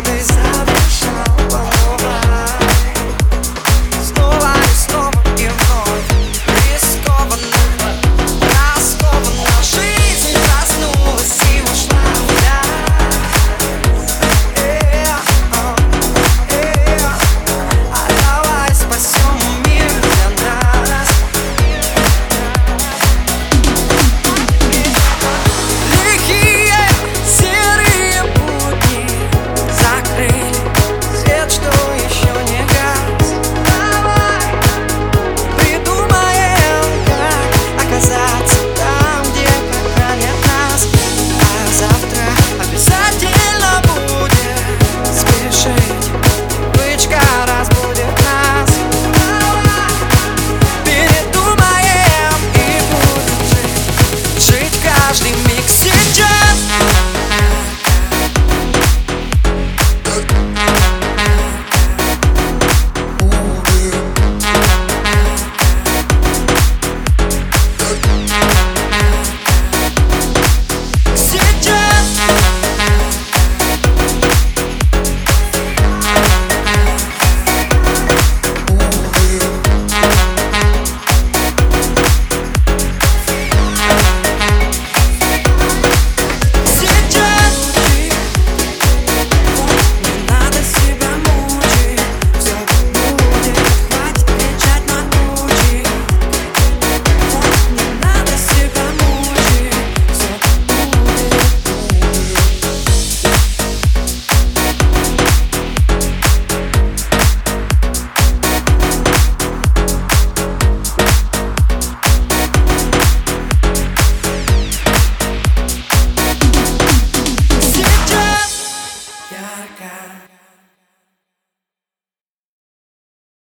these desire. Thank